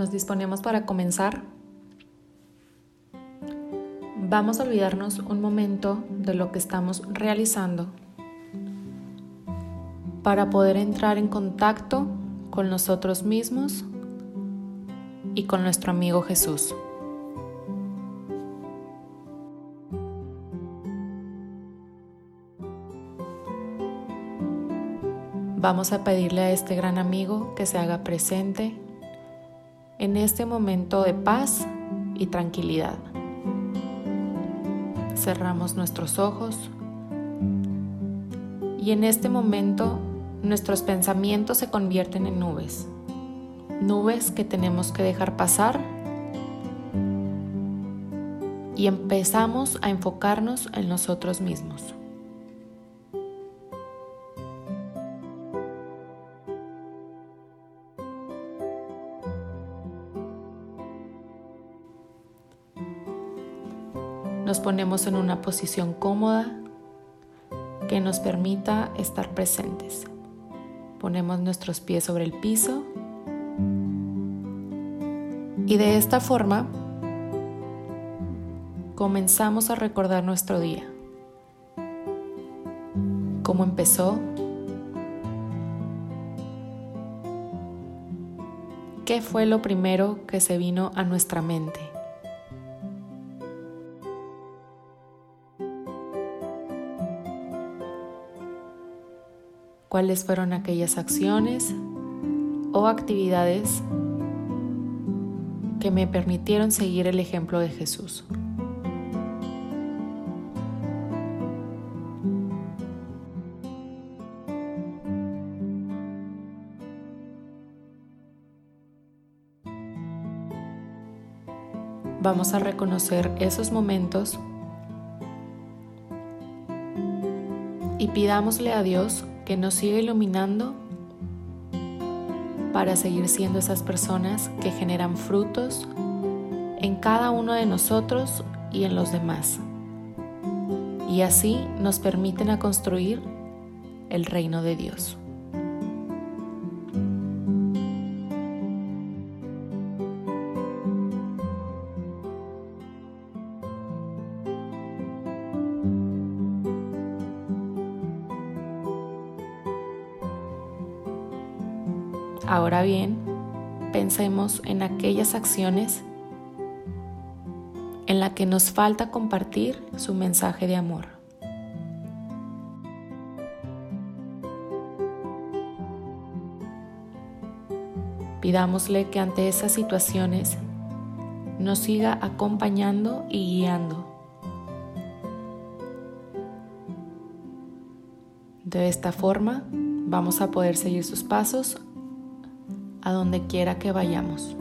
Nos disponemos para comenzar. Vamos a olvidarnos un momento de lo que estamos realizando para poder entrar en contacto con nosotros mismos y con nuestro amigo Jesús. Vamos a pedirle a este gran amigo que se haga presente en este momento de paz y tranquilidad. Cerramos nuestros ojos y en este momento nuestros pensamientos se convierten en nubes, nubes que tenemos que dejar pasar y empezamos a enfocarnos en nosotros mismos. Nos ponemos en una posición cómoda que nos permita estar presentes. Ponemos nuestros pies sobre el piso y de esta forma comenzamos a recordar nuestro día. ¿Cómo empezó? ¿Qué fue lo primero que se vino a nuestra mente? Cuáles fueron aquellas acciones o actividades que me permitieron seguir el ejemplo de Jesús. Vamos a reconocer esos momentos y pidámosle a Dios que nos siga iluminando para seguir siendo esas personas que generan frutos en cada uno de nosotros y en los demás. Y así nos permiten a construir el reino de Dios. Ahora bien, pensemos en aquellas acciones en las que nos falta compartir su mensaje de amor. Pidámosle que ante esas situaciones nos siga acompañando y guiando. De esta forma vamos a poder seguir sus pasos a donde quiera que vayamos.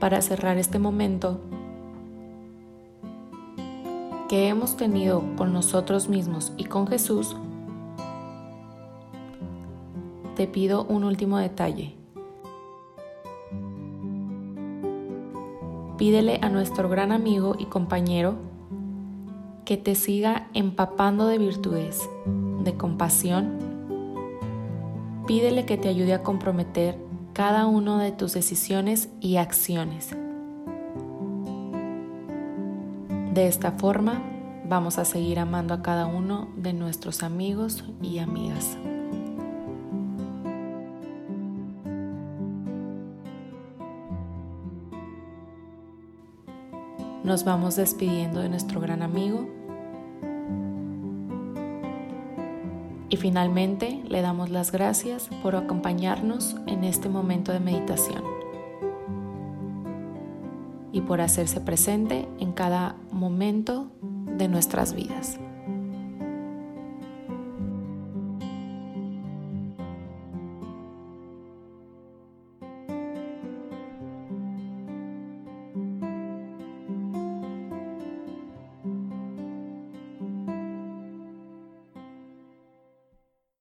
Para cerrar este momento que hemos tenido con nosotros mismos y con Jesús, te pido un último detalle. Pídele a nuestro gran amigo y compañero que te siga empapando de virtudes, de compasión. Pídele que te ayude a comprometer cada una de tus decisiones y acciones. De esta forma, vamos a seguir amando a cada uno de nuestros amigos y amigas. Nos vamos despidiendo de nuestro gran amigo. Y finalmente le damos las gracias por acompañarnos en este momento de meditación y por hacerse presente en cada momento de nuestras vidas.